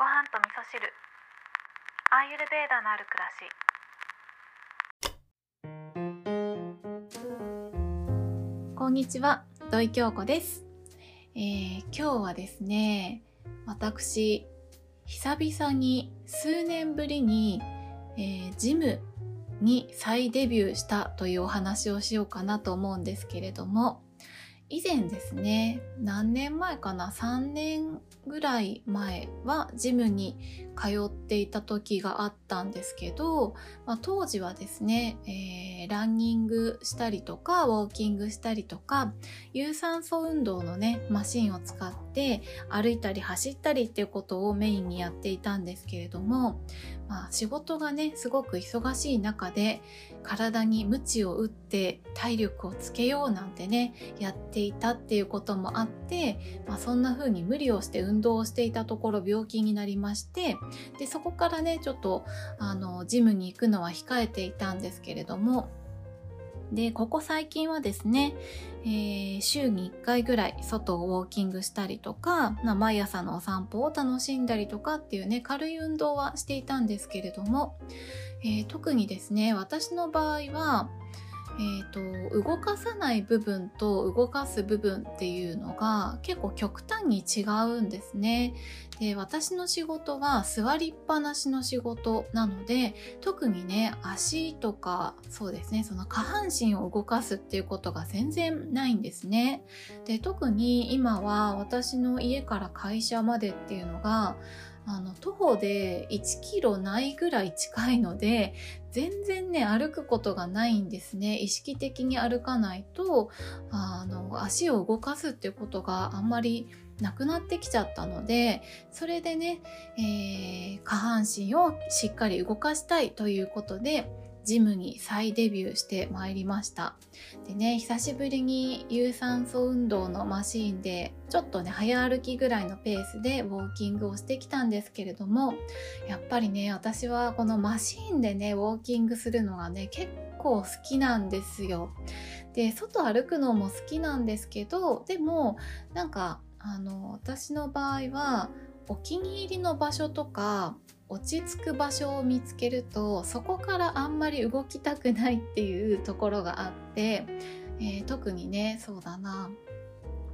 ご飯と味噌汁。アーユルベーダのある暮らし。こんにちは。土井京子です、えー今日はですね私久々に数年ぶりに、えージムに再デビューしたというお話をしようかなと思うんですけれども以前ですね何年前かな3年ぐらい前はジムに通っていた時があったんですけど、まあ、当時はですね、えーランニングしたりとかウォーキングしたりとか有酸素運動のねマシンを使って歩いたり走ったりっていうことをメインにやっていたんですけれども、まあ、仕事がねすごく忙しい中で体に鞭を打って体力をつけようなんてねやっていたっていうこともあって、まあ、そんな風に無理をして運動をしていたところ病気になりましてでそこからねちょっとあのジムに行くのは控えていたんですけれどもでここ最近はですね、えー週に1回ぐらい外をウォーキングしたりとか、まあ、毎朝のお散歩を楽しんだりとかっていうね軽い運動はしていたんですけれども、えー特にですね私の場合はえー、と動かさない部分と動かす部分っていうのが結構極端に違うんですね。で私の仕事は座りっぱなしの仕事なので特にね足とかそうですねその下半身を動かすっていうことが全然ないんですね。で特に今は私の家から会社までっていうのがあの徒歩で1キロないぐらい近いので全然ね歩くことがないんですね。意識的に歩かないとあの足を動かすっていうことがあんまりなくなってきちゃったのでそれでね、えー下半身をしっかり動かしたいということでジムに再デビューしてまいりましたでね久しぶりに有酸素運動のマシーンでちょっとね早歩きぐらいのペースでウォーキングをしてきたんですけれどもやっぱりね私はこのマシーンでねウォーキングするのがね結構好きなんですよ。で外歩くのも好きなんですけどでもなんかあの私の場合はお気に入りの場所とか落ち着く場所を見つけるとそこからあんまり動きたくないっていうところがあって、えー特にねそうだな。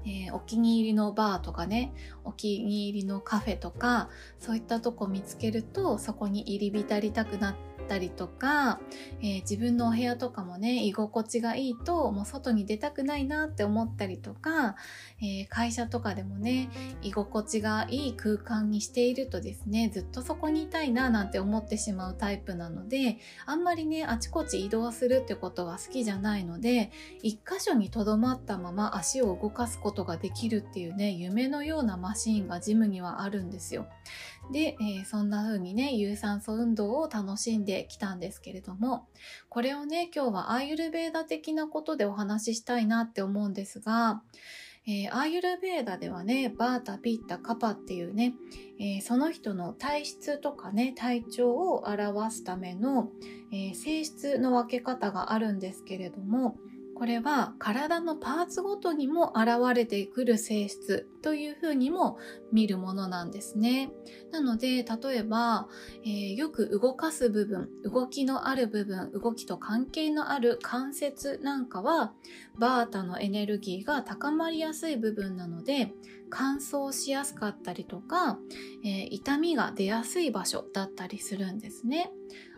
えーお気に入りのバーとかねお気に入りのカフェとかそういったとこ見つけるとそこに入り浸りたくなってたりとか、えー自分のお部屋とかもね居心地がいいともう外に出たくないなって思ったりとか、えー会社とかでもね居心地がいい空間にしているとですねずっとそこにいたいななんて思ってしまうタイプなのであんまりねあちこち移動するってことは好きじゃないので一箇所にとどまったまま足を動かすことができるっていうね夢のようなマシーンがジムにはあるんですよ。で、えーそんな風にね有酸素運動を楽しんできたんですけれどもこれをね今日はアーユルベーダ的なことでお話ししたいなって思うんですが、えーアーユルベーダではねバータピッタカパっていうね、えーその人の体質とかね体調を表すための、えー性質の分け方があるんですけれどもこれは体のパーツごとにも現れてくる性質というふうにも見るものなんですね。なので例えば、えーよく動かす部分動きのある部分動きと関係のある関節なんかはバータのエネルギーが高まりやすい部分なので乾燥しやすかったりとか、えー痛みが出やすい場所だったりするんですね。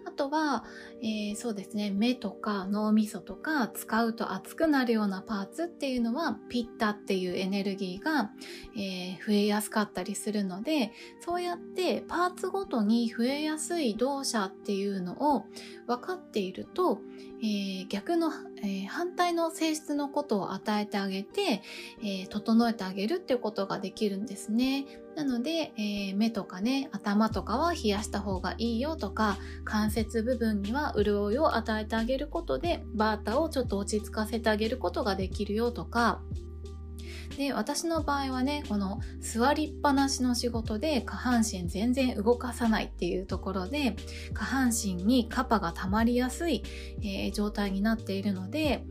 あとは、えーそうですね目とか脳みそとか使うと熱くなるようなパーツっていうのはピッタっていうエネルギーが、えー増えやすかったりするのでそうやってパーツごとに増えやすい動作っていうのを分かっていると、えー逆の、え反対の性質のことを与えてあげて、え整えてあげるっていうことができるんですね。なので、えー目とかね頭とかは冷やした方がいいよとか関節部分には潤いを与えてあげることでバータをちょっと落ち着かせてあげることができるよとか。で私の場合はねこの座りっぱなしの仕事で下半身全然動かさないっていうところで下半身にカパが溜まりやすい、えー状態になっているので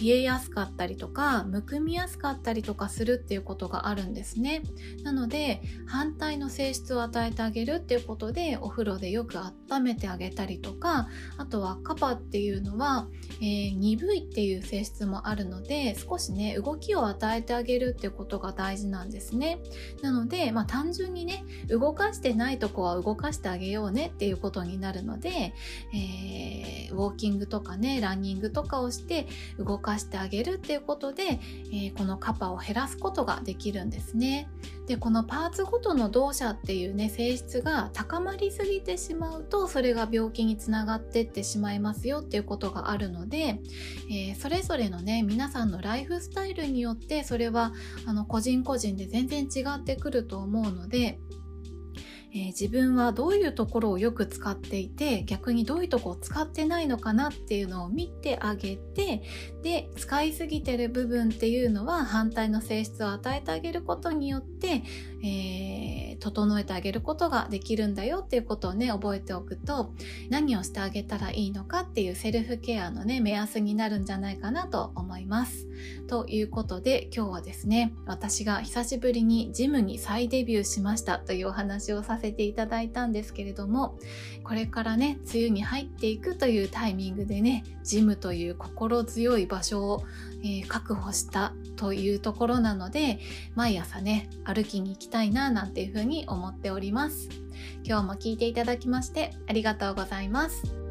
冷えやすかったりとかむくみやすかったりとかするっていうことがあるんですね。なので反対の性質を与えてあげるっていうことでお風呂でよく温めてあげたりとかあとはカパっていうのは、えー、鈍いっていう性質もあるので少しね動きを与えてあげるっていうことが大事なんですね。なので、まあ、単純にね動かしてないとこは動かしてあげようねっていうことになるので、えー、ウォーキングとかねランニングとかをして動かしてあげるっていうことで、えー、このカパを減らすことができるんですね。でこのパーツごとの動作っていうね性質が高まりすぎてしまうとそれが病気につながってってしまいますよっていうことがあるので、えー、それぞれのね皆さんのライフスタイルによってそれはあの個人個人で全然違ってくると思うのでえー、自分はどういうところをよく使っていて逆にどういうとこを使ってないのかなっていうのを見てあげてで使いすぎてる部分っていうのは反対の性質を与えてあげることによって、えー、整えてあげることができるんだよっていうことをね覚えておくと何をしてあげたらいいのかっていうセルフケアのね目安になるんじゃないかなと思います。ということで今日はですね私が久しぶりにジムに再デビューしましたというお話をさせていただいたんですけれどもこれからね梅雨に入っていくというタイミングでねジムという心強い場所を、えー、確保したというところなので毎朝ね歩きに行きたいたいななんていうふうに思っております。今日も聞いていただきましてありがとうございます。